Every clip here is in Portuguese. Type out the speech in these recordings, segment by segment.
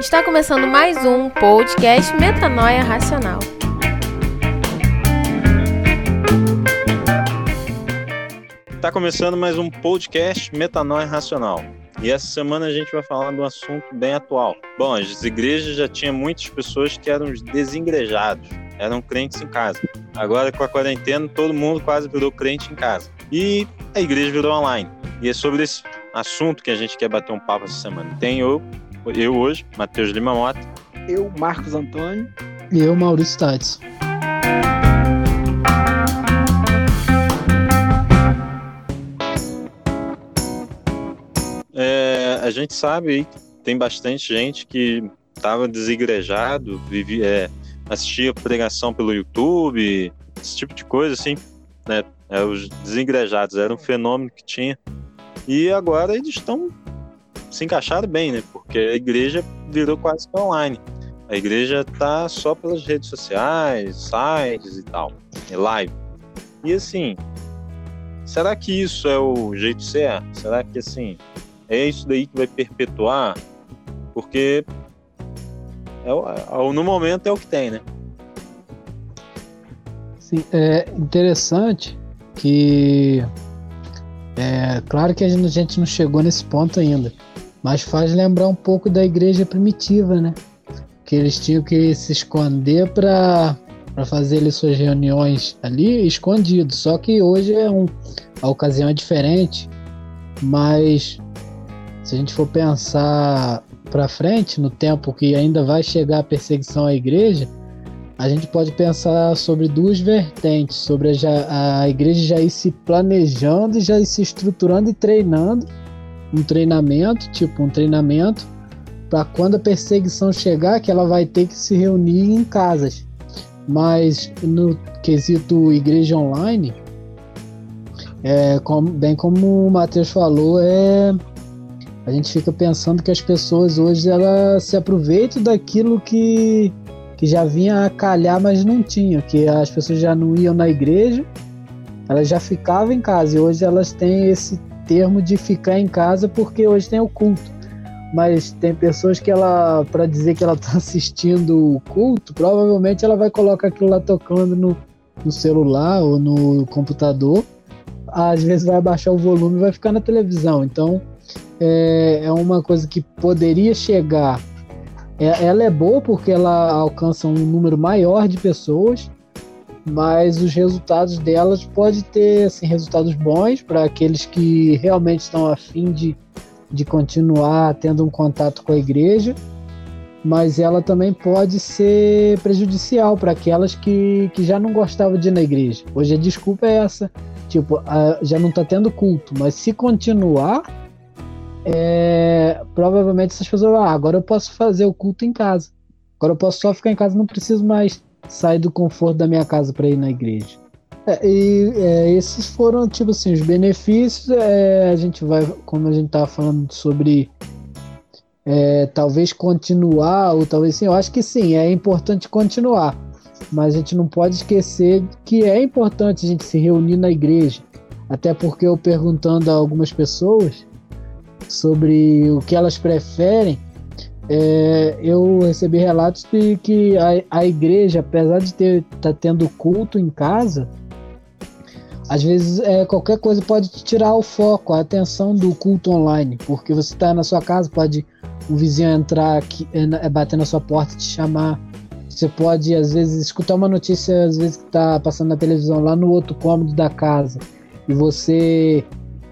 Está começando mais um podcast Metanoia Racional. Está começando mais um podcast Metanoia Racional. E essa semana a gente vai falar de um assunto bem atual. Bom, as igrejas já tinham muitas pessoas que eram desigrejados, eram crentes em casa. Agora com a quarentena, todo mundo quase virou crente em casa. E a igreja virou online. E é sobre esse assunto que a gente quer bater um papo essa semana. Tem eu, eu hoje, Matheus Lima Mota. Eu, Marcos Antônio. E eu, Maurício Tades. É, a gente sabe tem bastante gente que estava desigrejado, vivia, é, assistia pregação pelo YouTube, esse tipo de coisa, assim, né? É, os desigrejados era um fenômeno que tinha. E agora eles estão se encaixaram bem, né? Porque a igreja virou quase que online. A igreja tá só pelas redes sociais, sites e tal, e live. E assim, será que isso é o jeito certo? Será que assim, é isso daí que vai perpetuar? Porque é, é, no momento é o que tem, né? Sim, é interessante que é claro que a gente não chegou nesse ponto ainda, mas faz lembrar um pouco da igreja primitiva, né? Que eles tinham que se esconder para para fazer ali suas reuniões ali escondido. Só que hoje é um a ocasião é diferente, mas se a gente for pensar para frente no tempo que ainda vai chegar a perseguição à igreja, a gente pode pensar sobre duas vertentes, sobre a, a igreja já ir se planejando já ir se estruturando e treinando, um treinamento, tipo um treinamento, para quando a perseguição chegar, que ela vai ter que se reunir em casas. Mas no quesito igreja online, é, como, bem como o Matheus falou, é, a gente fica pensando que as pessoas hoje elas se aproveitam daquilo que que já vinha a calhar, mas não tinha, que as pessoas já não iam na igreja, elas já ficavam em casa, e hoje elas têm esse termo de ficar em casa porque hoje tem o culto. Mas tem pessoas que ela, para dizer que ela está assistindo o culto, provavelmente ela vai colocar aquilo lá tocando no, no celular ou no computador. Às vezes vai abaixar o volume e vai ficar na televisão. Então é, é uma coisa que poderia chegar é, ela é boa porque ela alcança um número maior de pessoas, mas os resultados delas podem ter assim, resultados bons para aqueles que realmente estão afim de, de continuar tendo um contato com a igreja, mas ela também pode ser prejudicial para aquelas que, que já não gostavam de ir na igreja. Hoje a desculpa é essa, tipo, já não está tendo culto, mas se continuar, é, provavelmente essas pessoas ah, agora eu posso fazer o culto em casa. Agora eu posso só ficar em casa, não preciso mais sair do conforto da minha casa para ir na igreja. É, e é, esses foram, tipo assim, os benefícios. É, a gente vai, como a gente estava falando sobre é, talvez continuar, ou talvez sim, eu acho que sim, é importante continuar. Mas a gente não pode esquecer que é importante a gente se reunir na igreja. Até porque eu perguntando a algumas pessoas, sobre o que elas preferem, é, eu recebi relatos de que a, a igreja, apesar de estar tá tendo culto em casa, às vezes é, qualquer coisa pode tirar o foco, a atenção do culto online, porque você está na sua casa, pode o vizinho entrar aqui, é, é, bater na sua porta, te chamar. Você pode, às vezes, escutar uma notícia, às vezes, que está passando na televisão lá no outro cômodo da casa, e você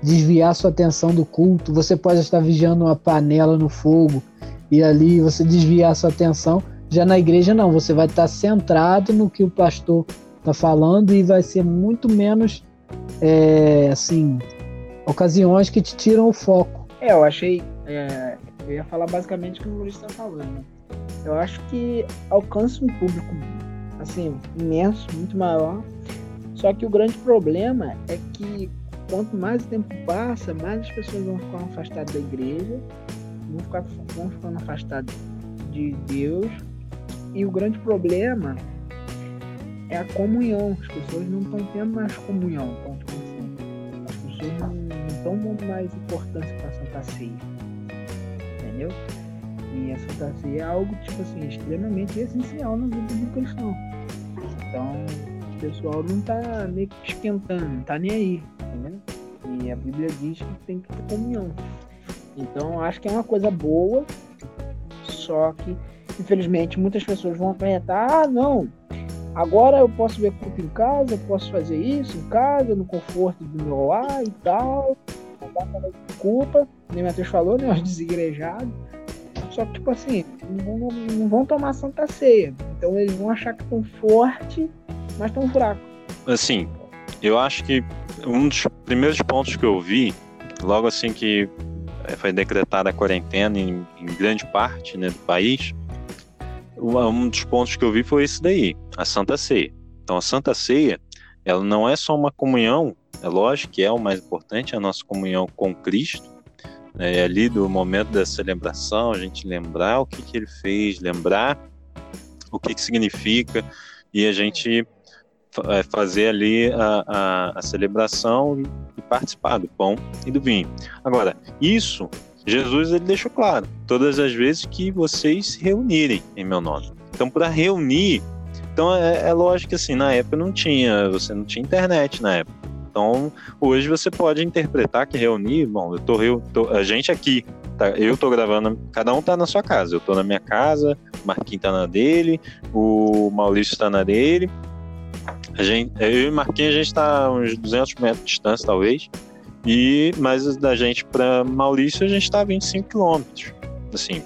desviar sua atenção do culto, você pode estar vigiando uma panela no fogo e ali você desviar sua atenção. Já na igreja não, você vai estar centrado no que o pastor está falando e vai ser muito menos é, assim ocasiões que te tiram o foco. É, eu achei, é, eu ia falar basicamente o que o Luiz está falando. Eu acho que alcança um público assim imenso, muito maior. Só que o grande problema é que quanto mais o tempo passa, mais as pessoas vão ficar afastadas da igreja, vão, ficar, vão ficando afastadas de Deus. E o grande problema é a comunhão. As pessoas não estão tendo mais comunhão. Então, as pessoas não estão dando mais importância para a Santa Ceia. Entendeu? E a Santa Ceia é algo, tipo assim, extremamente essencial na vida do cristão. Então, o pessoal não tá meio que esquentando, não tá nem aí, entendeu? E a Bíblia diz que tem que ter comunhão. Então, acho que é uma coisa boa, só que, infelizmente, muitas pessoas vão acarretar, ah, não, agora eu posso ver culto em casa, eu posso fazer isso em casa, no conforto do meu lar e tal, não dá pra culpa, nem o Matheus falou, né, os desigrejados, só que, tipo assim, não, não, não vão tomar Santa Ceia, então eles vão achar que estão forte, mas estão fracos. Assim, eu acho que um dos primeiros pontos que eu vi, logo assim que foi decretada a quarentena em, em grande parte né, do país, um dos pontos que eu vi foi esse daí, a Santa Ceia. Então, a Santa Ceia, ela não é só uma comunhão, é lógico que é o mais importante, a nossa comunhão com Cristo, né, é ali do momento da celebração, a gente lembrar o que, que ele fez, lembrar o que, que significa, e a gente é, fazer ali a, a, a celebração e participar do pão e do vinho. Agora, isso Jesus ele deixou claro, todas as vezes que vocês se reunirem em meu nome. Então, para reunir, então é, é, lógico que assim, na época não tinha, você não tinha internet na época. Então, hoje você pode interpretar que reunir, bom, eu tô, eu tô a gente aqui, tá, eu tô gravando, cada um tá na sua casa, eu tô na minha casa, o Marquinhos tá na dele, o Maurício tá na dele, a gente, eu e Marquinhos, a gente está uns 200 metros de distância, talvez. E, mas da gente para Maurício, a gente está a 25 quilômetros. Assim,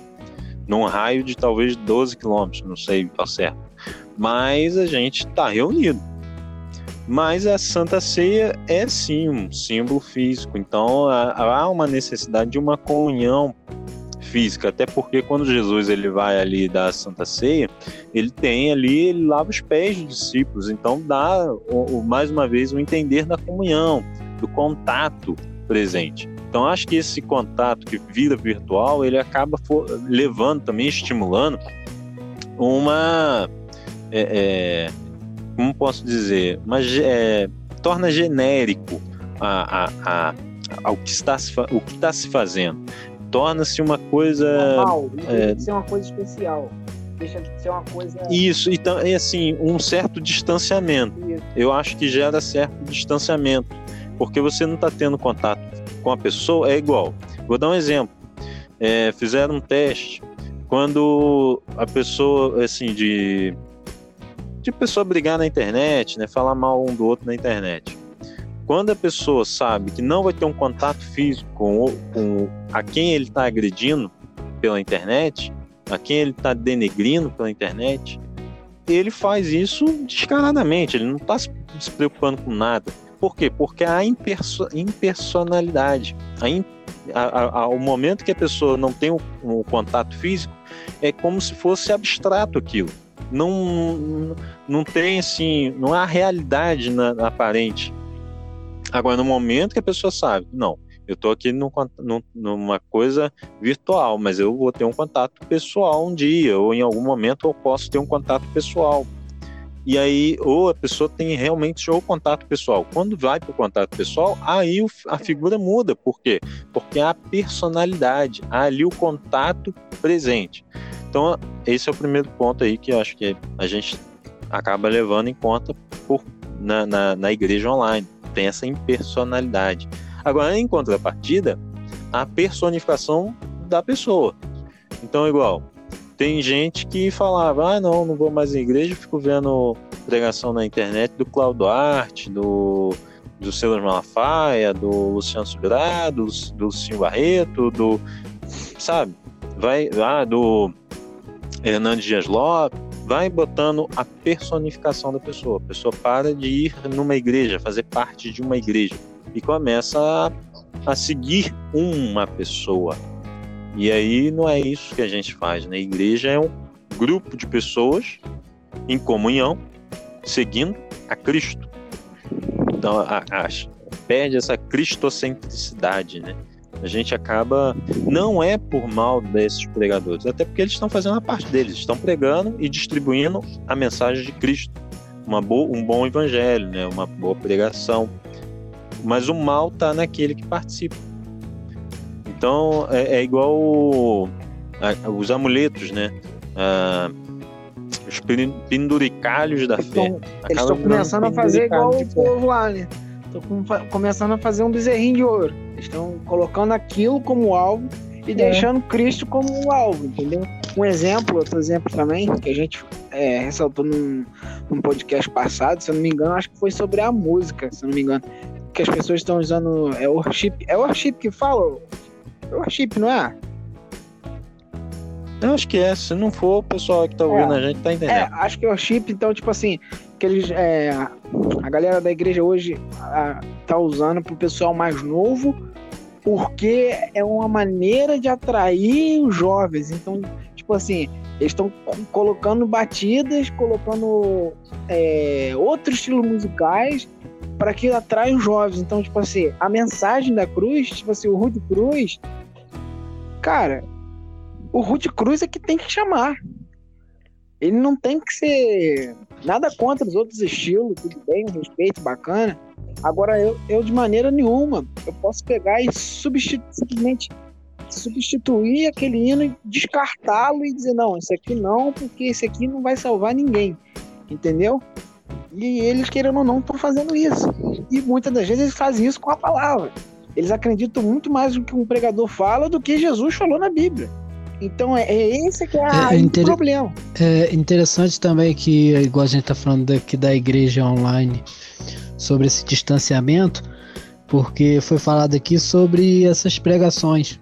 num raio de talvez 12 quilômetros, não sei ao certo. Mas a gente está reunido. Mas a Santa Ceia é sim um símbolo físico, então há uma necessidade de uma comunhão física, até porque quando Jesus ele vai ali dar a Santa Ceia, ele tem ali, ele lava os pés dos discípulos, então dá o, o, mais uma vez o entender da comunhão, do contato presente. Então acho que esse contato que vira virtual, ele acaba for, levando também, estimulando uma, é, é, como posso dizer, uma, é, torna genérico a, a, a, ao que está se, o que está se fazendo torna-se uma coisa. Normal, é... ser uma coisa especial. Deixa de ser uma coisa. Isso, então é assim, um certo distanciamento. Isso. Eu acho que gera certo distanciamento. Porque você não está tendo contato com a pessoa, é igual. Vou dar um exemplo. É, fizeram um teste quando a pessoa, assim, de. De pessoa brigar na internet, né? Falar mal um do outro na internet quando a pessoa sabe que não vai ter um contato físico com, com a quem ele está agredindo pela internet, a quem ele está denegrindo pela internet, ele faz isso descaradamente, ele não está se preocupando com nada. Por quê? Porque há imperso impersonalidade. A in, a, a, o momento que a pessoa não tem o, contato físico, é como se fosse abstrato aquilo. Não, não tem assim, não há realidade na aparente. Agora, no momento que a pessoa sabe, não, eu estou aqui num, num, numa coisa virtual, mas eu vou ter um contato pessoal um dia, ou em algum momento eu posso ter um contato pessoal. E aí, ou a pessoa tem realmente o contato pessoal. Quando vai para o contato pessoal, aí a figura muda. Por quê? Porque há personalidade, há ali o contato presente. Então, esse é o primeiro ponto aí que eu acho que a gente acaba levando em conta por, na, na, na igreja online tem essa impersonalidade. Agora, em contrapartida, a personificação da pessoa. Então, igual, tem gente que falava, ah, não, não vou mais em igreja, fico vendo pregação na internet do Claudio Arte, do, do Silas Malafaia, do Luciano Subirá, do, do Lucinho Barreto, do, sabe, vai, ah, do Hernandes Dias Lopes, vai botando a personificação da pessoa. A pessoa para de ir numa igreja, fazer parte de uma igreja e começa a, a seguir uma pessoa. E aí não é isso que a gente faz, né? A igreja é um grupo de pessoas em comunhão, seguindo a Cristo. Então, a, a, perde essa cristocentricidade, né? A gente acaba. Não é por mal desses pregadores, até porque eles estão fazendo a parte deles, estão pregando e distribuindo a mensagem de Cristo. Uma boa, um bom evangelho, né? uma boa pregação. Mas o mal está naquele que participa. Então é, é igual os amuletos, né? Ah, os penduricalhos da fé. Eles estão começando a fazer igual o povo lá, né? Estão começando a fazer um bezerrinho de ouro. Estão colocando aquilo como alvo e é. deixando Cristo como um alvo, entendeu? Um exemplo, outro exemplo também, que a gente é, ressaltou num, num podcast passado, se eu não me engano, acho que foi sobre a música, se eu não me engano. Que as pessoas estão usando. É worship. É worship que fala? É worship, não é? Eu acho que é. Se não for, o pessoal que tá ouvindo é, a gente tá entendendo. É, acho que é worship, então, tipo assim, que eles. É, a galera da igreja hoje a, tá usando pro pessoal mais novo porque é uma maneira de atrair os jovens. Então, tipo assim, eles estão colocando batidas, colocando é, outros estilos musicais para que atrai os jovens. Então, tipo assim, a mensagem da cruz, tipo assim, o Rude Cruz, cara, o Rude Cruz é que tem que chamar. Ele não tem que ser nada contra os outros estilos, tudo bem, respeito bacana. Agora, eu, eu de maneira nenhuma, eu posso pegar e substitu simplesmente substituir aquele hino e descartá-lo e dizer, não, esse aqui não, porque esse aqui não vai salvar ninguém. Entendeu? E eles, querendo ou não, estão fazendo isso. E muitas das vezes eles fazem isso com a palavra. Eles acreditam muito mais no que um pregador fala do que Jesus falou na Bíblia. Então é, é esse que é, é, é o problema. É interessante também que, igual a gente está falando aqui da igreja online, sobre esse distanciamento, porque foi falado aqui sobre essas pregações.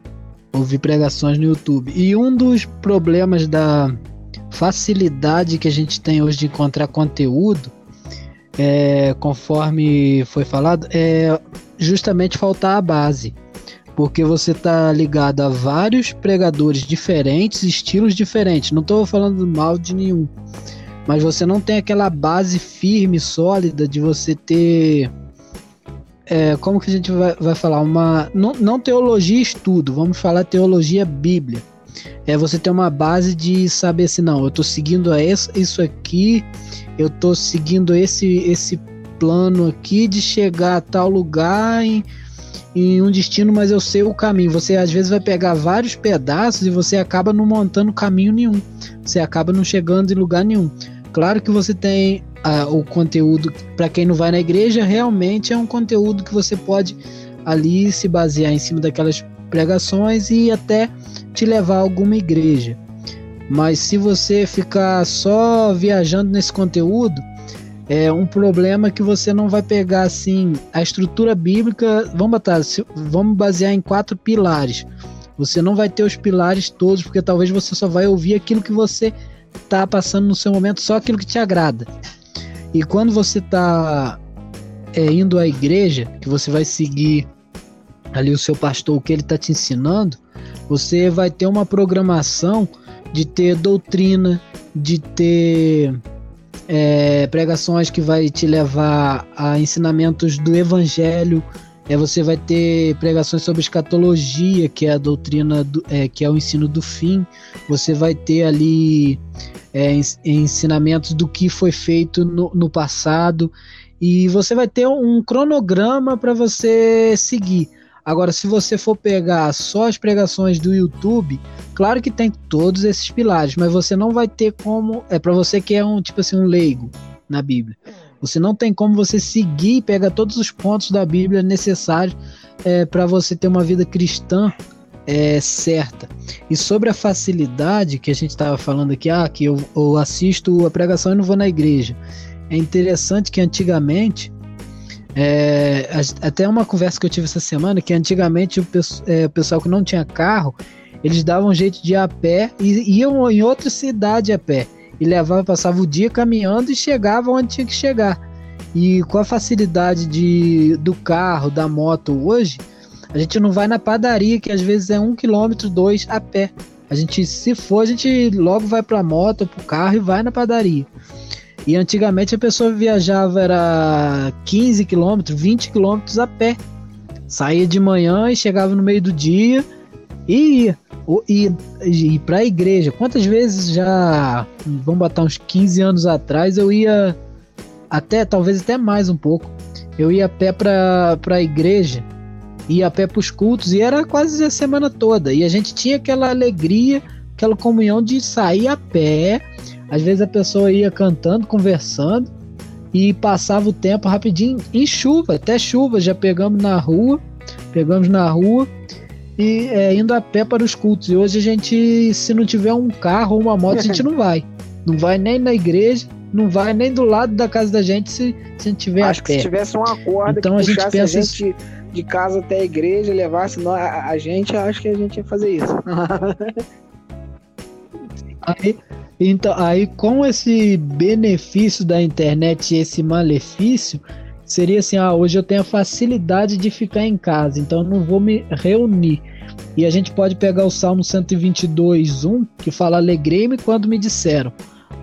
Ouvi pregações no YouTube. E um dos problemas da facilidade que a gente tem hoje de encontrar conteúdo, é, conforme foi falado, é justamente faltar a base. Porque você está ligado a vários pregadores diferentes, estilos diferentes. Não estou falando mal de nenhum mas você não tem aquela base firme, sólida de você ter. É, como que a gente vai, vai falar? Uma, não, não teologia estudo, vamos falar teologia bíblia. É você ter uma base de saber assim, não, eu estou seguindo isso aqui, eu estou seguindo esse, esse plano aqui de chegar a tal lugar em, em um destino, mas eu sei o caminho. Você às vezes vai pegar vários pedaços e você acaba não montando caminho nenhum. Você acaba não chegando em lugar nenhum. Claro que você tem ah, o conteúdo, para quem não vai na igreja, realmente é um conteúdo que você pode ali se basear em cima daquelas pregações e até te levar a alguma igreja. Mas se você ficar só viajando nesse conteúdo, é um problema que você não vai pegar assim a estrutura bíblica. Vamos botar, vamos basear em quatro pilares. Você não vai ter os pilares todos, porque talvez você só vai ouvir aquilo que você tá passando no seu momento só aquilo que te agrada. E quando você tá é, indo à igreja, que você vai seguir ali o seu pastor, o que ele tá te ensinando, você vai ter uma programação de ter doutrina, de ter é, pregações que vai te levar a ensinamentos do evangelho, é, você vai ter pregações sobre escatologia, que é a doutrina, do, é, que é o ensino do fim. Você vai ter ali é, ensinamentos do que foi feito no, no passado. E você vai ter um cronograma para você seguir. Agora, se você for pegar só as pregações do YouTube, claro que tem todos esses pilares, mas você não vai ter como. É para você que é um tipo assim um leigo na Bíblia. Você não tem como você seguir e pegar todos os pontos da Bíblia necessários é, para você ter uma vida cristã é, certa. E sobre a facilidade que a gente estava falando aqui, ah, que eu, eu, assisto a pregação e não vou na igreja. É interessante que antigamente, é, até uma conversa que eu tive essa semana, que antigamente o, é, o pessoal que não tinha carro, eles davam jeito de ir a pé e iam em outra cidade a pé e levava, passava o dia caminhando e chegava onde tinha que chegar. E com a facilidade de, do carro, da moto hoje, a gente não vai na padaria, que às vezes é um quilômetro, dois a pé. A gente, se for, a gente logo vai para a moto, para o carro e vai na padaria. E antigamente a pessoa viajava era 15 quilômetros, 20 quilômetros a pé. Saía de manhã e chegava no meio do dia e ia e, e para a igreja. Quantas vezes já, vamos botar uns 15 anos atrás, eu ia até, talvez até mais um pouco, eu ia a pé para a igreja, ia a pé para os cultos e era quase a semana toda. E a gente tinha aquela alegria, aquela comunhão de sair a pé. Às vezes a pessoa ia cantando, conversando e passava o tempo rapidinho em chuva, até chuva, já pegamos na rua, pegamos na rua e é, indo a pé para os cultos. E hoje a gente, se não tiver um carro ou uma moto, a gente não vai. Não vai nem na igreja, não vai nem do lado da casa da gente se, se a gente tiver Acho a que pé. se tivesse uma corda Então que a gente pensa a gente de casa até a igreja, levasse nós- a, a gente, acho que a gente ia fazer isso. Aí, então, aí com esse benefício da internet e esse malefício, seria assim, ah, hoje eu tenho a facilidade de ficar em casa, então eu não vou me reunir. E a gente pode pegar o Salmo 122, 1, que fala, alegrei-me quando me disseram,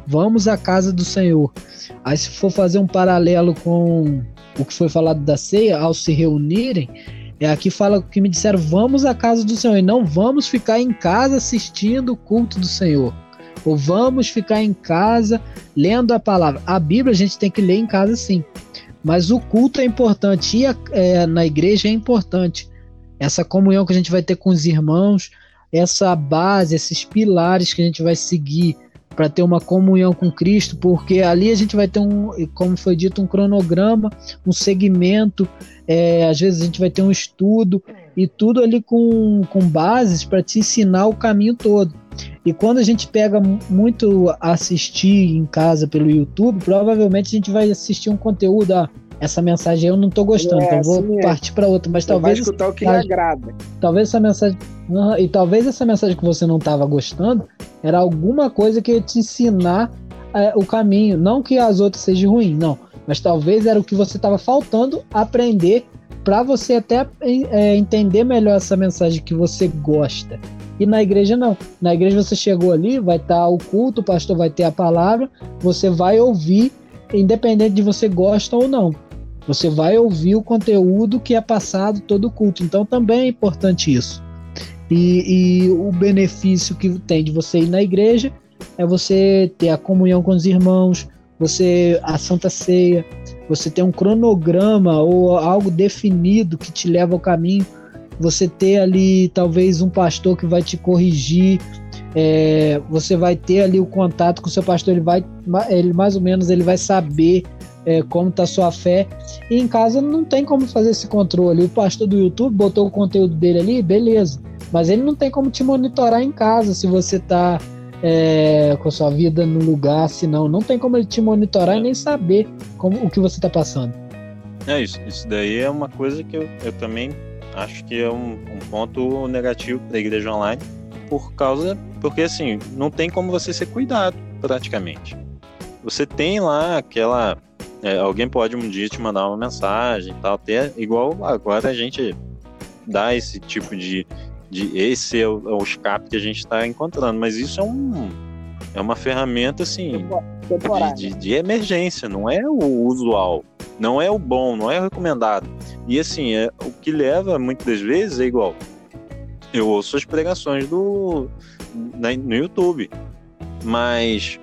vamos à casa do Senhor. Aí se for fazer um paralelo com o que foi falado da ceia, ao se reunirem, é aqui fala que me disseram, vamos à casa do Senhor, e não vamos ficar em casa assistindo o culto do Senhor ou vamos ficar em casa lendo a palavra. A Bíblia a gente tem que ler em casa sim, mas o culto é importante, ir a- é, na igreja é importante. Essa comunhão que a gente vai ter com os irmãos, essa base, esses pilares que a gente vai seguir para ter uma comunhão com Cristo, porque ali a gente vai ter um, como foi dito, um cronograma, um segmento, é, às vezes a gente vai ter um estudo e tudo ali com, com bases para te ensinar o caminho todo. E quando a gente pega mu- muito assistir em casa pelo YouTube, provavelmente a gente vai assistir um conteúdo, ah, essa mensagem eu não tô gostando, É, então vou é. partir para outra, mas Vai talvez escutar o que lhe agrada. talvez essa mensagem e talvez essa mensagem que você não estava gostando era alguma coisa que ia te ensinar é, o caminho, não que as outras sejam ruins, não, mas talvez era o que você estava faltando aprender para você até é, entender melhor essa mensagem que você gosta. E na igreja não. Na igreja você chegou ali, vai estar o culto, o pastor vai ter a palavra, você vai ouvir, independente de você gosta ou não. Você vai ouvir o conteúdo que é passado todo o culto. Então também é importante isso. E, e o benefício que tem de você ir na igreja é você ter a comunhão com os irmãos, você a Santa Ceia, você ter um cronograma ou algo definido que te leva ao caminho, você ter ali talvez um pastor que vai te corrigir, é, você vai ter ali o contato com o seu pastor, ele vai, ele mais ou menos ele vai saber é, como está sua fé. E em casa não tem como fazer esse controle. O pastor do YouTube botou o conteúdo dele ali, beleza. Mas ele não tem como te monitorar em casa se você tá é, com a sua vida no lugar, se não. Tem como ele te monitorar e nem saber como, o que você tá passando. É isso. Isso daí é uma coisa que eu, eu também acho que é um, um ponto negativo para a igreja online, por causa. Porque assim, não tem como você ser cuidado, praticamente. Você tem lá aquela. é, alguém pode um dia te mandar uma mensagem e tal, até igual agora a gente dá esse tipo de. de esse é o, é o escape que a gente está encontrando, mas isso é um. É uma ferramenta assim de, de- de emergência, não é o usual, não é o bom, não é o recomendado. E assim, é, o que leva muitas das vezes é igual. Eu ouço as pregações do na- no YouTube, mas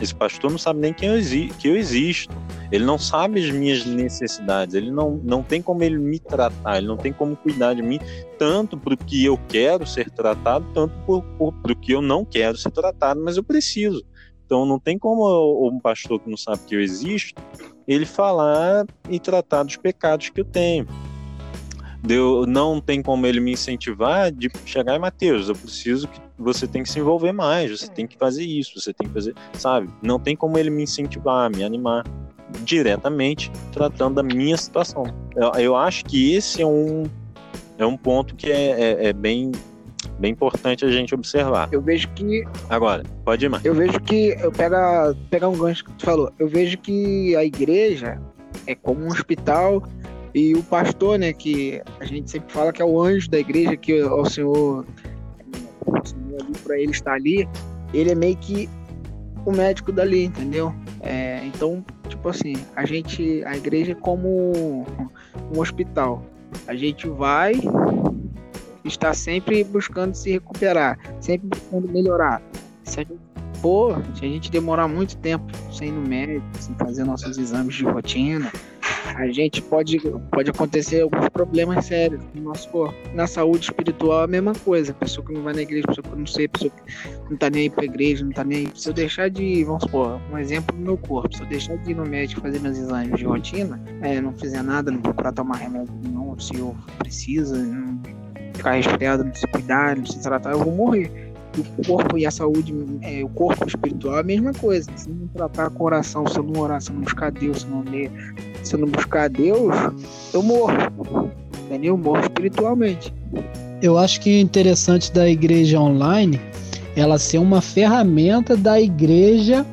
esse pastor não sabe nem quem eu que eu existo. Ele não sabe as minhas necessidades, ele não, não tem como ele me tratar, ele não tem como cuidar de mim, tanto para o que eu quero ser tratado, tanto para o que eu não quero ser tratado, mas eu preciso. Então não tem como um pastor que não sabe que eu existo, ele falar e tratar dos pecados que eu tenho. Deu, não tem como ele me incentivar de chegar em Mateus, eu preciso que você tem que se envolver mais, você tem que fazer isso, você tem que fazer, sabe? Não tem como ele me incentivar, me animar diretamente tratando da minha situação. Eu, eu acho que esse é um é um ponto que é, é, é bem bem importante a gente observar. Eu vejo que Agora, pode ir mais. Eu vejo que, eu pega, pegar um gancho que tu falou, eu vejo que a igreja é como um hospital e o pastor, né, que a gente sempre fala que é o anjo da igreja, que é o Senhor, Senhor ali para ele estar ali, ele é meio que o médico dali, entendeu? É, então, tipo assim, a gente, a igreja é como um hospital. A gente vai está sempre buscando se recuperar, sempre buscando melhorar. Se a gente for, se a gente demorar muito tempo sem ir no médico, sem fazer nossos exames de rotina, a gente pode, pode acontecer alguns problemas sérios no nosso corpo. Na saúde espiritual é a mesma coisa. Pessoa que não vai na igreja, pessoa que não sei, pessoa que não tá nem aí pra igreja, não tá nem aí. Se eu deixar de, vamos supor, um exemplo do meu corpo, se eu deixar de ir no médico fazer meus exames de rotina, é, não fizer nada, não procurar tomar remédio não, se eu precisa, não ficar resfriado, não se cuidar, não se tratar, eu vou morrer o corpo e a saúde, é, o corpo espiritual é a mesma coisa. Se não tratar com oração, se eu não orar, se eu não buscar Deus, se eu não ler, se eu não buscar Deus, eu morro. Entendeu? Eu morro espiritualmente. Eu acho que interessante da igreja online ela ser uma ferramenta da igreja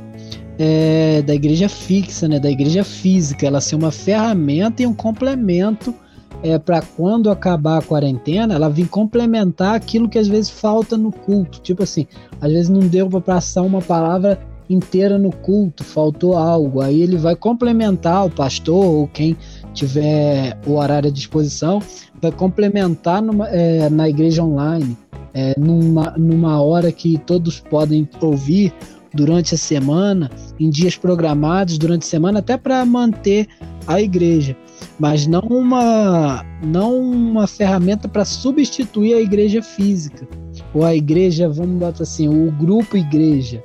é, da igreja fixa, né, da igreja física, ela ser uma ferramenta e um complemento é, para quando acabar a quarentena, ela vir complementar aquilo que às vezes falta no culto. Tipo assim, às vezes não deu para passar uma palavra inteira no culto, faltou algo. Aí ele vai complementar o pastor ou quem tiver o horário à disposição, vai complementar numa, é, na igreja online, é, numa, numa hora que todos podem ouvir durante a semana, em dias programados durante a semana, até para manter a igreja mas não uma, não uma ferramenta para substituir a igreja física ou a igreja, vamos botar assim, o grupo igreja.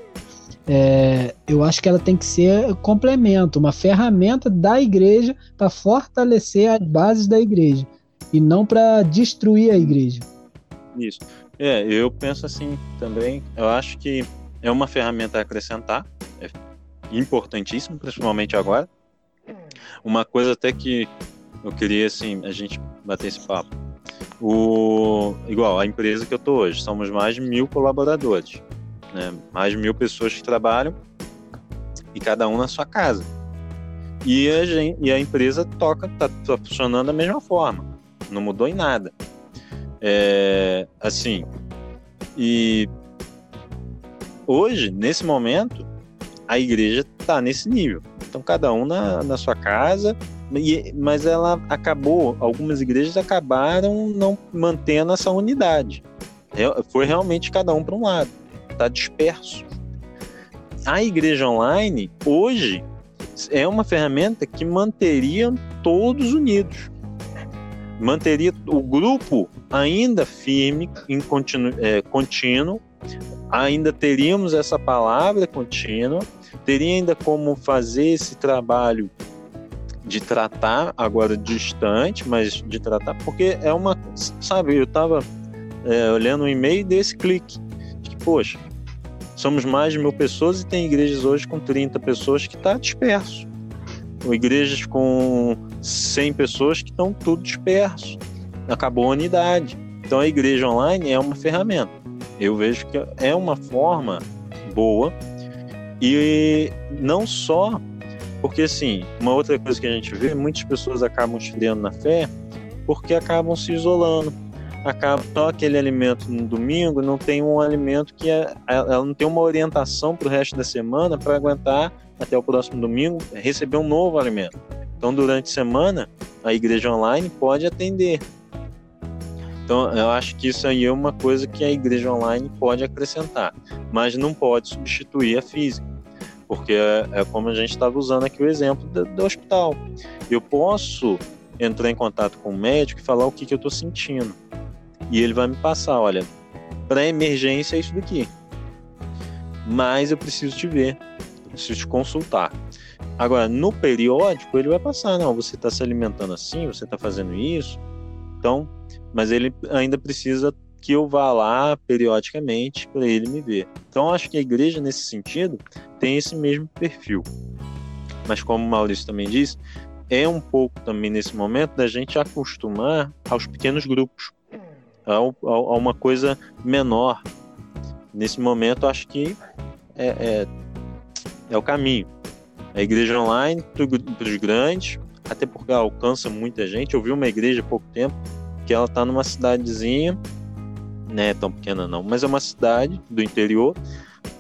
É, eu acho que ela tem que ser complemento, uma ferramenta da igreja para fortalecer as bases da igreja e não para destruir a igreja. Isso. É, eu penso assim também. Eu acho que é uma ferramenta a acrescentar, é importantíssimo, principalmente agora. Uma coisa até que eu queria, assim, a gente bater esse papo. O, igual, a empresa que eu tô hoje, somos mais de mil colaboradores, né? mais de mil pessoas que trabalham e cada um na sua casa. E a, gente, e a empresa toca, tá, tá funcionando da mesma forma, não mudou em nada. É, assim, e hoje, nesse momento, a igreja está nesse nível. Então, cada um na, na sua casa, e, mas ela acabou, algumas igrejas acabaram não mantendo essa unidade. Foi realmente cada um para um lado, está disperso. A igreja online, hoje, é uma ferramenta que manteria todos unidos. Manteria o grupo ainda firme, em contínuo, é, contínuo ainda teríamos essa palavra contínua, teria ainda como fazer esse trabalho de tratar agora distante, mas de tratar porque é uma, sabe, eu estava é, olhando um e-mail desse clique, de que, poxa, somos mais de mil pessoas e tem igrejas hoje com 30 pessoas que está disperso, ou igrejas com 100 pessoas que estão tudo disperso, acabou a unidade. Então a igreja online é uma ferramenta. Eu vejo que é uma forma boa e não só porque assim, uma outra coisa que a gente vê, muitas pessoas acabam esfriando na fé porque acabam se isolando. Acaba só aquele alimento no domingo, não tem um alimento que é, ela não tem uma orientação para o resto da semana para aguentar até o próximo domingo receber um novo alimento. Então, durante a semana, a igreja online pode atender. Então, eu acho que isso aí é uma coisa que a igreja online pode acrescentar, mas não pode substituir a física, porque é, é como a gente estava usando aqui o exemplo do, do, hospital. Eu posso entrar em contato com o médico e falar o que, que eu estou sentindo, e ele vai me passar: olha, para emergência é isso daqui, mas eu preciso te ver, preciso te consultar. Agora, no periódico, ele vai passar: não, você está se alimentando assim, você está fazendo isso. Então, mas ele ainda precisa que eu vá lá periodicamente para ele me ver. Então acho que a igreja nesse sentido tem esse mesmo perfil. Mas como o Maurício também disse, é um pouco também nesse momento da gente acostumar aos pequenos grupos, a, a uma coisa menor. Nesse momento acho que é, é, é o caminho. A igreja online para os grandes, até porque alcança muita gente. Eu vi uma igreja há pouco tempo que ela está numa cidadezinha, né, tão pequena não, mas é uma cidade do interior.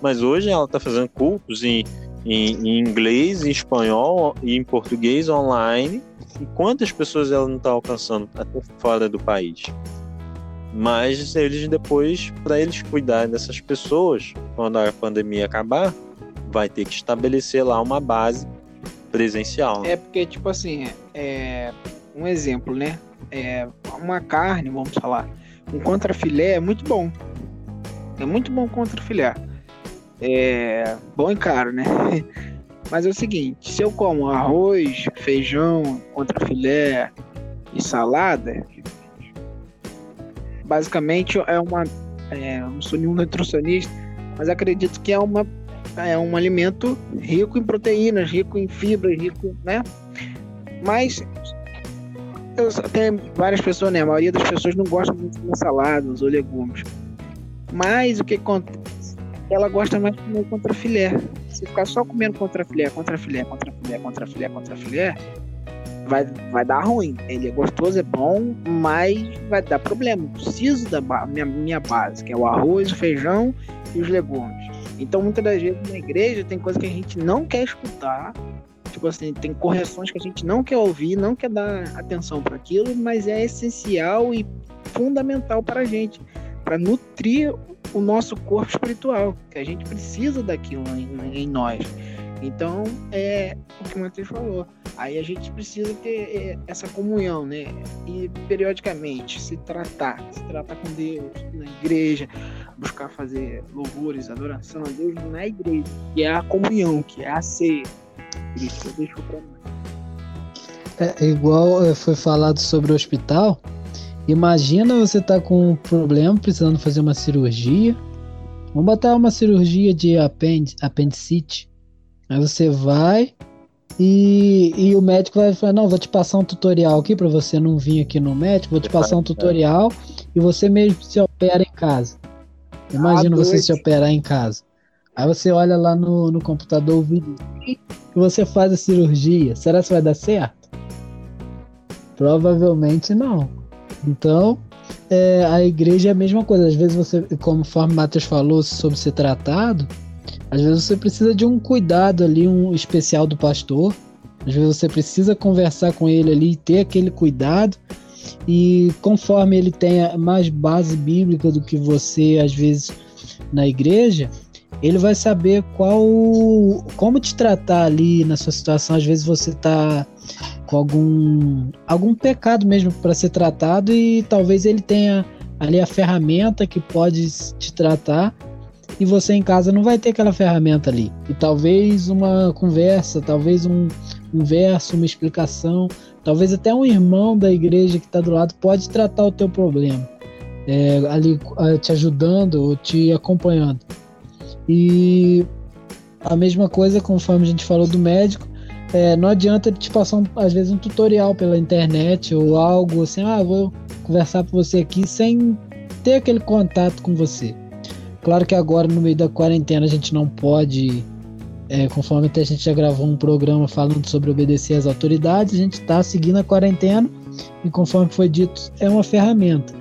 Mas hoje ela está fazendo cultos em, em, em, inglês, em espanhol e em português online. E quantas pessoas ela não está alcançando até fora do país? Mas eles depois, para eles cuidarem dessas pessoas, quando a pandemia acabar, vai ter que estabelecer lá uma base presencial. É porque, tipo assim, é, um exemplo, né? É, uma carne, vamos falar, um contrafilé é muito bom. É muito bom contrafilé. É bom e caro, né? Mas é o seguinte, se eu como arroz, feijão, contrafilé e salada, basicamente é uma. É, não sou nenhum nutricionista, mas acredito que é uma é um alimento rico em proteínas, rico em fibras, rico, né? Mas eu, tem várias pessoas, né? A maioria das pessoas não gosta muito de saladas ou legumes. Mas o que acontece? Ela gosta mais de comer contra filé. Se ficar só comendo contra filé, contra filé, contra filé, contra filé, contra filé, vai, vai dar ruim. Ele é gostoso, é bom, mas vai dar problema. Preciso da minha, minha base, que é o arroz, o feijão e os legumes. Então, muitas das vezes na igreja tem coisa que a gente não quer escutar. Tipo assim, tem correções que a gente não quer ouvir, não quer dar atenção para aquilo, mas é essencial e fundamental para a gente, para nutrir o nosso corpo espiritual, que a gente precisa daquilo em, em nós. Então, é o que o Matheus falou. Aí a gente precisa ter é, essa comunhão, né? E periodicamente se tratar, se tratar com Deus na igreja, buscar fazer louvores, adoração a Deus na igreja, que é a comunhão, que é a ceia. Isso É igual é, foi falado sobre o hospital. Imagina você tá com um problema, precisando fazer uma cirurgia. Vamos botar uma cirurgia de apendicite. Aí você vai e, e o médico vai falar: Não, vou te passar um tutorial aqui para você não vir aqui no médico. Vou te passar um tutorial e você mesmo se opera em casa. Imagina ah, você se operar em casa. Aí você olha lá no, no computador o vídeo e você faz a cirurgia. Será que vai dar certo? Provavelmente não. Então, é, a igreja é a mesma coisa. Às vezes você, conforme o Matheus falou sobre ser tratado, às vezes você precisa de um cuidado ali, um especial do pastor. Às vezes você precisa conversar com ele ali, ter aquele cuidado. E conforme ele tenha mais base bíblica do que você, às vezes, na igreja, ele vai saber qual como te tratar ali na sua situação. Às vezes você está com algum algum pecado mesmo para ser tratado e talvez ele tenha ali a ferramenta que pode te tratar e você em casa não vai ter aquela ferramenta ali. E talvez uma conversa, talvez um, um verso, uma explicação, talvez até um irmão da igreja que está do lado pode tratar o teu problema, é, ali te ajudando ou te acompanhando. E a mesma coisa, conforme a gente falou do médico, é, não adianta te passar, às vezes, um tutorial pela internet ou algo assim, ah, vou conversar com você aqui sem ter aquele contato com você. Claro que agora, no meio da quarentena, a gente não pode, é, conforme até a gente já gravou um programa falando sobre obedecer às autoridades, a gente está seguindo a quarentena e, conforme foi dito, é uma ferramenta.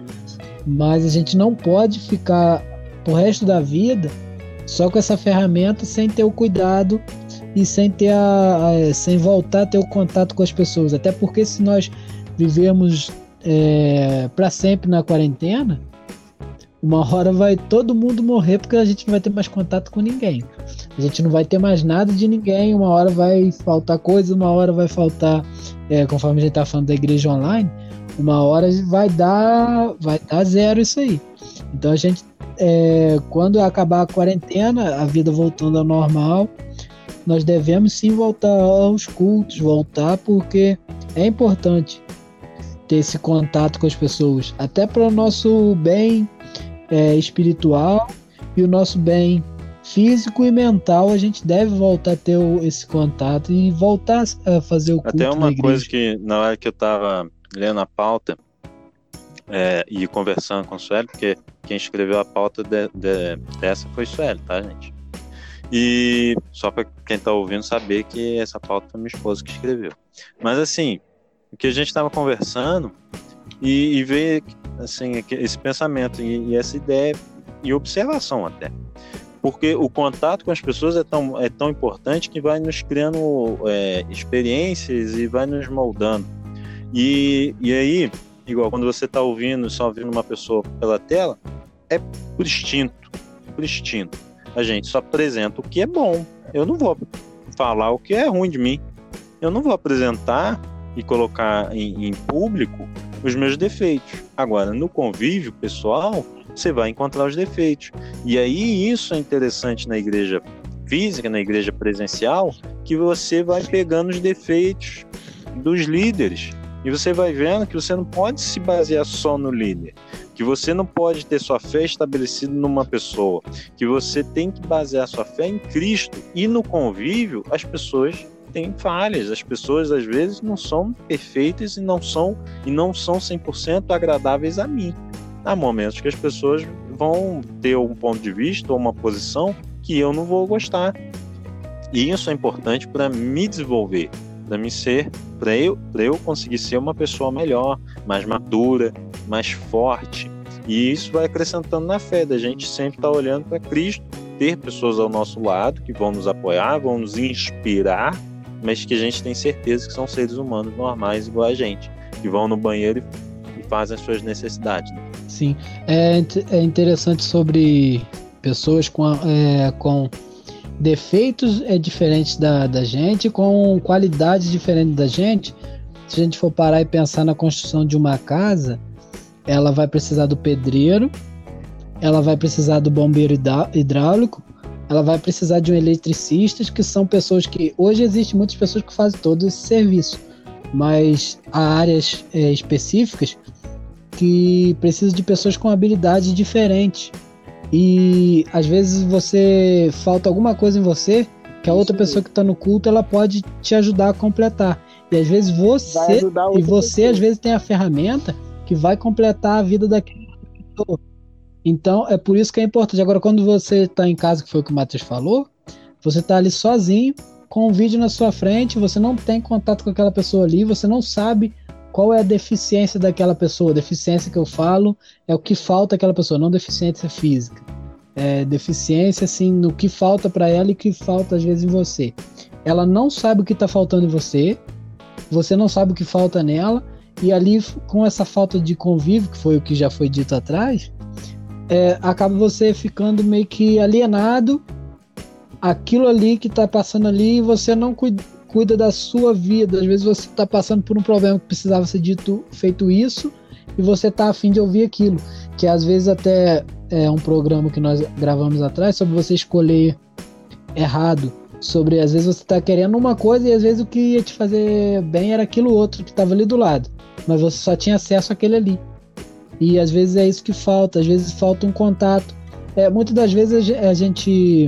Mas a gente não pode ficar o resto da vida só com essa ferramenta sem ter o cuidado e sem ter a, a sem voltar a ter o contato com as pessoas. Até porque se nós vivermos é, para sempre na quarentena, uma hora vai todo mundo morrer porque a gente não vai ter mais contato com ninguém. A gente não vai ter mais nada de ninguém. Uma hora vai faltar coisa, uma hora vai faltar, é, conforme a gente tá falando da igreja online, uma hora vai dar, vai dar zero isso aí. Então a gente, é, quando acabar a quarentena, a vida voltando ao normal, nós devemos sim voltar aos cultos, voltar porque é importante ter esse contato com as pessoas, até para o nosso bem é, espiritual e o nosso bem físico e mental, a gente deve voltar a ter esse contato e voltar a fazer o culto Até uma coisa que na hora que eu estava lendo a pauta é, e conversando com o Sueli, porque quem escreveu a pauta de, de, dessa foi o Sueli, tá, gente? E só para quem está ouvindo saber que essa pauta foi minha esposa que escreveu. Mas assim, o que a gente estava conversando e, e ver assim, esse pensamento e, e, essa ideia e observação até. Porque o contato com as pessoas é tão, é tão importante que vai nos criando é, experiências e vai nos moldando. E, e aí, igual quando você está ouvindo, só ouvindo uma pessoa pela tela, é por instinto, por instinto. A gente só apresenta o que é bom. Eu não vou falar o que é ruim de mim. eu não vou apresentar e colocar em, em público os meus defeitos. Agora, no convívio pessoal, você vai encontrar os defeitos. E aí isso é interessante na igreja física, na igreja presencial, que você vai pegando os defeitos dos líderes. E você vai vendo que você não pode se basear só no líder, que você não pode ter sua fé estabelecida numa pessoa, que você tem que basear sua fé em Cristo. E no convívio, as pessoas têm falhas, as pessoas às vezes não são perfeitas e não são e não são 100% agradáveis a mim. Há momentos que as pessoas vão ter um ponto de vista ou uma posição que eu não vou gostar. E isso é importante para me desenvolver, para me ser, para eu, eu conseguir ser uma pessoa melhor, mais madura, mais forte. E isso vai acrescentando na fé, da gente sempre estar tá olhando para Cristo, ter pessoas ao nosso lado que vão nos apoiar, vão nos inspirar, mas que a gente tem certeza que são seres humanos normais igual a gente, que vão no banheiro e, fazem as suas necessidades. Né? Sim, é, é interessante sobre pessoas com, é, com defeitos é, diferentes da, da gente, com qualidades diferentes da gente. Se a gente for parar e pensar na construção de uma casa, ela vai precisar do pedreiro, ela vai precisar do bombeiro hidráulico, ela vai precisar de um eletricista, que são pessoas que hoje existem muitas pessoas que fazem todo esse serviço, mas há áreas é, específicas que precisam de pessoas com habilidades diferentes. E às vezes você falta alguma coisa em você que a outra Sim. pessoa que está no culto ela pode te ajudar a completar. E às vezes você e você pessoa. às vezes tem a ferramenta que vai completar a vida daquela pessoa. Então é por isso que é importante. Agora quando você está em casa, que foi o que o Matheus falou, você está ali sozinho com um vídeo na sua frente, você não tem contato com aquela pessoa ali, você não sabe qual é a deficiência daquela pessoa? Deficiência que eu falo é o que falta àquela pessoa, não deficiência física. É deficiência, assim, no que falta para ela e que falta às vezes em você. Ela não sabe o que está faltando em você, você não sabe o que falta nela, e ali, com essa falta de convívio, que foi o que já foi dito atrás, é, acaba você ficando meio que alienado aquilo ali que está passando ali e você não cuida cuida da sua vida. Às vezes você está passando por um problema que precisava ser dito, feito isso, e você está afim de ouvir aquilo. Que às vezes até é um programa que nós gravamos atrás sobre você escolher errado. Sobre às vezes você está querendo uma coisa e às vezes o que ia te fazer bem era aquilo outro que estava ali do lado. Mas você só tinha acesso àquele ali. E às vezes é isso que falta, às vezes falta um contato. É, muitas das vezes a gente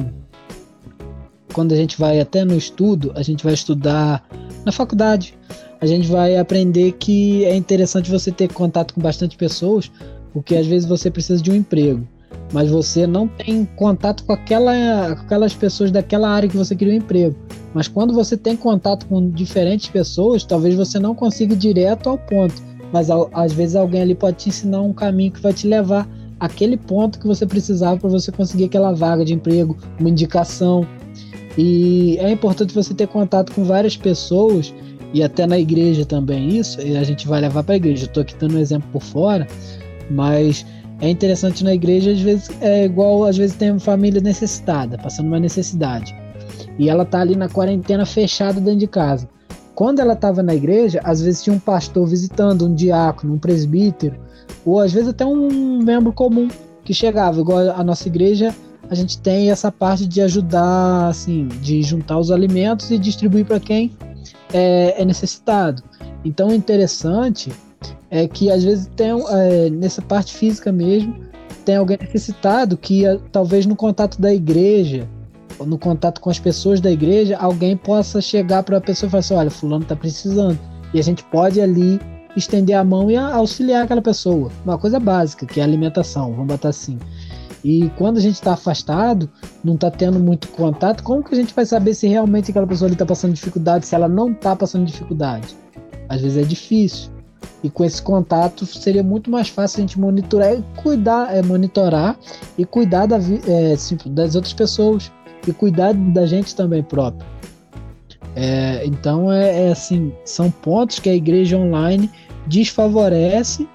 quando a gente vai até no estudo, a gente vai estudar na faculdade, a gente vai aprender que é interessante você ter contato com bastante pessoas, porque às vezes você precisa de um emprego, mas você não tem contato com, aquela, com aquelas pessoas daquela área que você queria um emprego. Mas quando você tem contato com diferentes pessoas, talvez você não consiga ir direto ao ponto, mas às vezes alguém ali pode te ensinar um caminho que vai te levar àquele ponto que você precisava para você conseguir aquela vaga de emprego, uma indicação, e é importante você ter contato com várias pessoas e até na igreja também isso, a gente vai levar para a igreja. Estou aqui dando um exemplo por fora, mas é interessante na igreja, às vezes é igual, às vezes tem uma família necessitada, passando uma necessidade. E ela tá ali na quarentena fechada dentro de casa. Quando ela estava na igreja, às vezes tinha um pastor visitando, um diácono, um presbítero, ou às vezes até um membro comum que chegava, igual a nossa igreja a gente tem essa parte de ajudar, assim, de juntar os alimentos e distribuir para quem é, é, necessitado. Então, o interessante é que às vezes tem é, nessa parte física mesmo tem alguém necessitado que é, talvez no contato da igreja ou no contato com as pessoas da igreja alguém possa chegar para a pessoa e falar assim, olha, fulano está precisando e a gente pode ali estender a mão e auxiliar aquela pessoa. Uma coisa básica que é alimentação, vamos botar assim. E quando a gente está afastado, não está tendo muito contato, como que a gente vai saber se realmente aquela pessoa está passando dificuldade, se ela não está passando dificuldade? Às vezes é difícil. E com esse contato seria muito mais fácil a gente monitorar e cuidar, é, monitorar e cuidar da, é, das outras pessoas e cuidar da gente também próprio. É, então é, é assim, são pontos que a igreja online desfavorece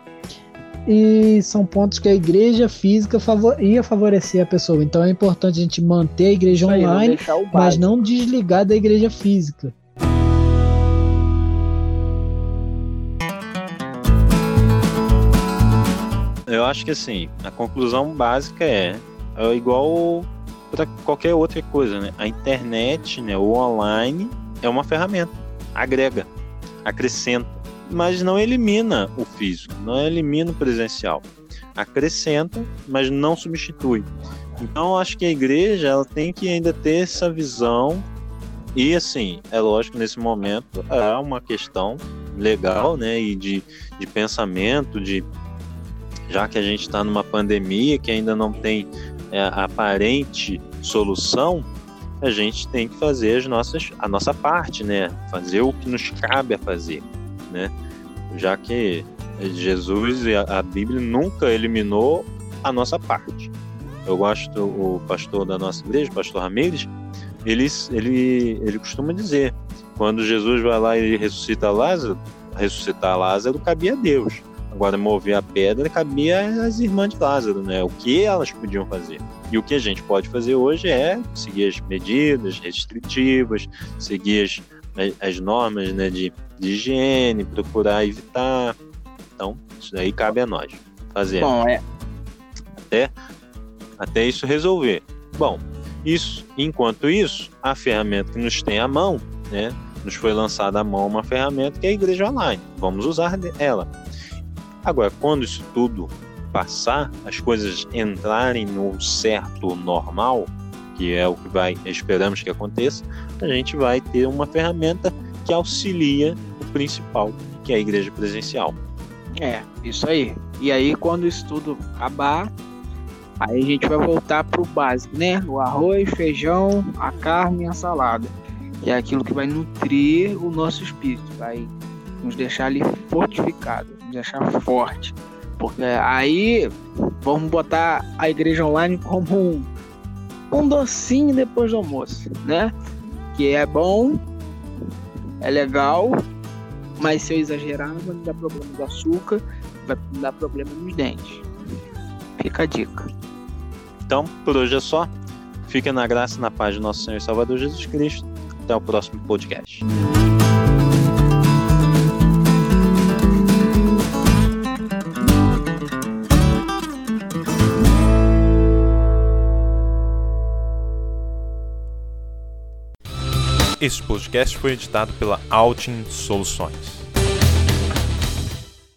e são pontos que a igreja física favor, ia favorecer a pessoa. Então é importante a gente manter a igreja Isso online, aí, não mas não desligar da igreja física. Eu acho que assim, a conclusão básica é, é igual para qualquer outra coisa, né? A internet, né, o online é uma ferramenta, agrega, acrescenta mas não elimina o físico, não elimina o presencial. Acrescenta, mas não substitui. Então, acho que a igreja ela tem que ainda ter essa visão e assim, é lógico, nesse momento é uma questão legal, né? E de, de pensamento, de já que a gente está numa pandemia que ainda não tem é, aparente solução, a gente tem que fazer as nossas, a nossa parte, né? Fazer o que nos cabe a fazer, né? Já que Jesus e a, Bíblia nunca eliminou a nossa parte. Eu gosto o pastor da nossa igreja, o pastor Ramires, ele, ele, ele costuma dizer, quando Jesus vai lá e ressuscita Lázaro, ressuscitar Lázaro cabia a Deus. Agora, mover a pedra cabia às irmãs de Lázaro, né? O que elas podiam fazer. E o que a gente pode fazer hoje é seguir as medidas restritivas, seguir as, as normas né, de, de higiene, procurar evitar. Então, isso daí cabe a nós fazer. Bom, é. Até, até isso resolver. Bom, isso, enquanto isso, a ferramenta que nos tem à mão, né, nos foi lançada à mão uma ferramenta que é a igreja online. Vamos usar ela. Agora, quando isso tudo passar, as coisas entrarem no certo normal, que é o que vai esperamos que aconteça, a gente vai ter uma ferramenta que auxilia principal, que é a igreja presencial. É, isso aí. E aí quando isso tudo acabar, Aí a gente vai voltar pro básico, né? O arroz, feijão, a carne e a salada. Que é aquilo que vai nutrir o nosso espírito, vai nos deixar ali fortificado, nos deixar forte. Porque aí vamos botar a igreja online como um, um docinho depois do almoço, né? Que é bom, é legal, mas se eu exagerar vai me dar problema do açúcar, vai me dar problema nos dentes. Fica a dica. Então, por hoje é só. Fica na graça e na paz do nosso Senhor e Salvador Jesus Cristo. Até o próximo podcast. Este podcast foi editado pela Altin Soluções.